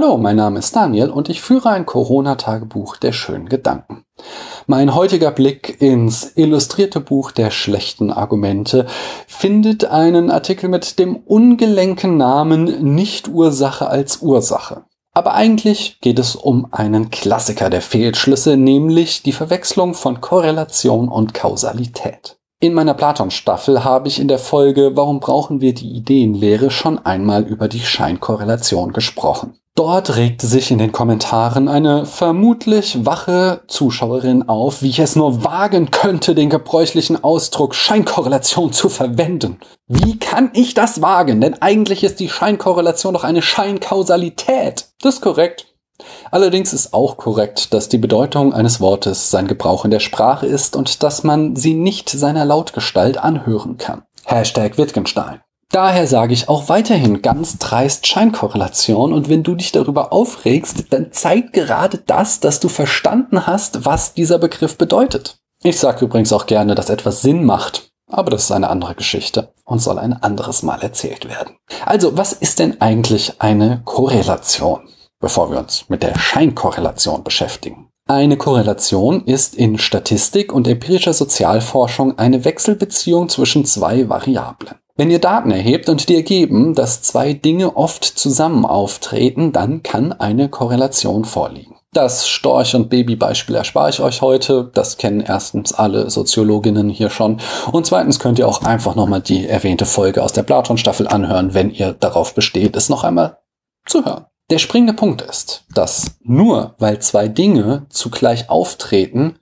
Hallo, mein Name ist Daniel und ich führe ein Corona-Tagebuch der schönen Gedanken. Mein heutiger Blick ins illustrierte Buch der schlechten Argumente findet einen Artikel mit dem ungelenken Namen Nicht Ursache als Ursache. Aber eigentlich geht es um einen Klassiker der Fehlschlüsse, nämlich die Verwechslung von Korrelation und Kausalität. In meiner Platon-Staffel habe ich in der Folge Warum brauchen wir die Ideenlehre schon einmal über die Scheinkorrelation gesprochen. Dort regte sich in den Kommentaren eine vermutlich wache Zuschauerin auf, wie ich es nur wagen könnte, den gebräuchlichen Ausdruck Scheinkorrelation zu verwenden. Wie kann ich das wagen? Denn eigentlich ist die Scheinkorrelation doch eine Scheinkausalität. Das ist korrekt. Allerdings ist auch korrekt, dass die Bedeutung eines Wortes sein Gebrauch in der Sprache ist und dass man sie nicht seiner Lautgestalt anhören kann. Hashtag Wittgenstein. Daher sage ich auch weiterhin ganz dreist Scheinkorrelation und wenn du dich darüber aufregst, dann zeigt gerade das, dass du verstanden hast, was dieser Begriff bedeutet. Ich sage übrigens auch gerne, dass etwas Sinn macht, aber das ist eine andere Geschichte und soll ein anderes Mal erzählt werden. Also, was ist denn eigentlich eine Korrelation, bevor wir uns mit der Scheinkorrelation beschäftigen? Eine Korrelation ist in Statistik und empirischer Sozialforschung eine Wechselbeziehung zwischen zwei Variablen. Wenn ihr Daten erhebt und die ergeben, dass zwei Dinge oft zusammen auftreten, dann kann eine Korrelation vorliegen. Das Storch- und Babybeispiel erspare ich euch heute. Das kennen erstens alle Soziologinnen hier schon. Und zweitens könnt ihr auch einfach nochmal die erwähnte Folge aus der Platon-Staffel anhören, wenn ihr darauf besteht, es noch einmal zu hören. Der springende Punkt ist, dass nur weil zwei Dinge zugleich auftreten,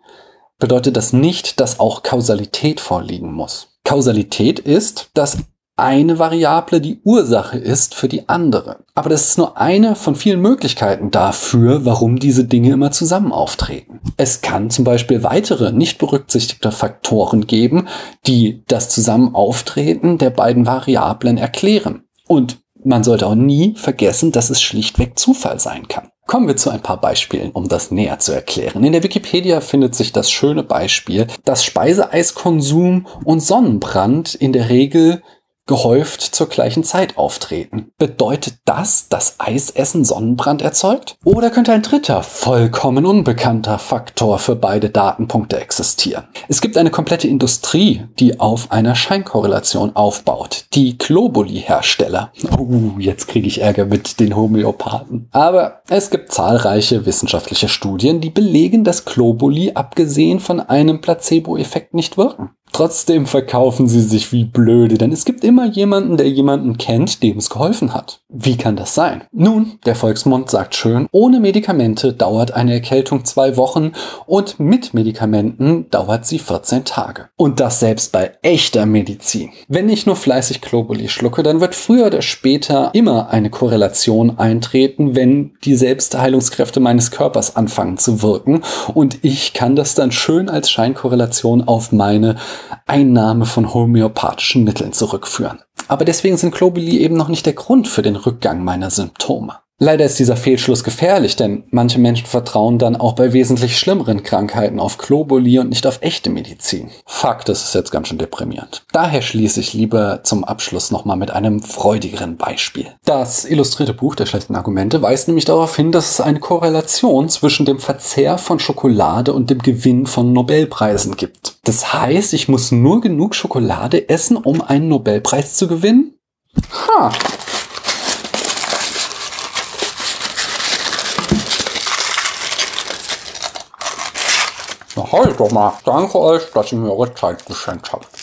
bedeutet das nicht, dass auch Kausalität vorliegen muss. Kausalität ist, dass eine Variable die Ursache ist für die andere. Aber das ist nur eine von vielen Möglichkeiten dafür, warum diese Dinge immer zusammen auftreten. Es kann zum Beispiel weitere nicht berücksichtigte Faktoren geben, die das Zusammenauftreten der beiden Variablen erklären. Und man sollte auch nie vergessen, dass es schlichtweg Zufall sein kann. Kommen wir zu ein paar Beispielen, um das näher zu erklären. In der Wikipedia findet sich das schöne Beispiel, dass Speiseeiskonsum und Sonnenbrand in der Regel gehäuft zur gleichen Zeit auftreten. Bedeutet das, dass Eisessen Sonnenbrand erzeugt? Oder könnte ein dritter, vollkommen unbekannter Faktor für beide Datenpunkte existieren? Es gibt eine komplette Industrie, die auf einer Scheinkorrelation aufbaut. Die Globuli-Hersteller. Oh, jetzt kriege ich Ärger mit den Homöopathen. Aber es gibt zahlreiche wissenschaftliche Studien, die belegen, dass Globuli abgesehen von einem Placebo-Effekt nicht wirken. Trotzdem verkaufen sie sich wie blöde, denn es gibt immer jemanden, der jemanden kennt, dem es geholfen hat. Wie kann das sein? Nun, der Volksmund sagt schön, ohne Medikamente dauert eine Erkältung zwei Wochen und mit Medikamenten dauert sie 14 Tage. Und das selbst bei echter Medizin. Wenn ich nur fleißig Globuli schlucke, dann wird früher oder später immer eine Korrelation eintreten, wenn die Selbstheilungskräfte meines Körpers anfangen zu wirken und ich kann das dann schön als Scheinkorrelation auf meine Einnahme von homöopathischen Mitteln zurückführen. Aber deswegen sind Globuli eben noch nicht der Grund für den Rückgang meiner Symptome. Leider ist dieser Fehlschluss gefährlich, denn manche Menschen vertrauen dann auch bei wesentlich schlimmeren Krankheiten auf Globuli und nicht auf echte Medizin. Fakt, das ist jetzt ganz schön deprimierend. Daher schließe ich lieber zum Abschluss nochmal mit einem freudigeren Beispiel. Das illustrierte Buch der schlechten Argumente weist nämlich darauf hin, dass es eine Korrelation zwischen dem Verzehr von Schokolade und dem Gewinn von Nobelpreisen gibt. Das heißt, ich muss nur genug Schokolade essen, um einen Nobelpreis zu gewinnen? Ha! Na halt doch mal. Danke euch, dass ihr mir eure Zeit geschenkt habt.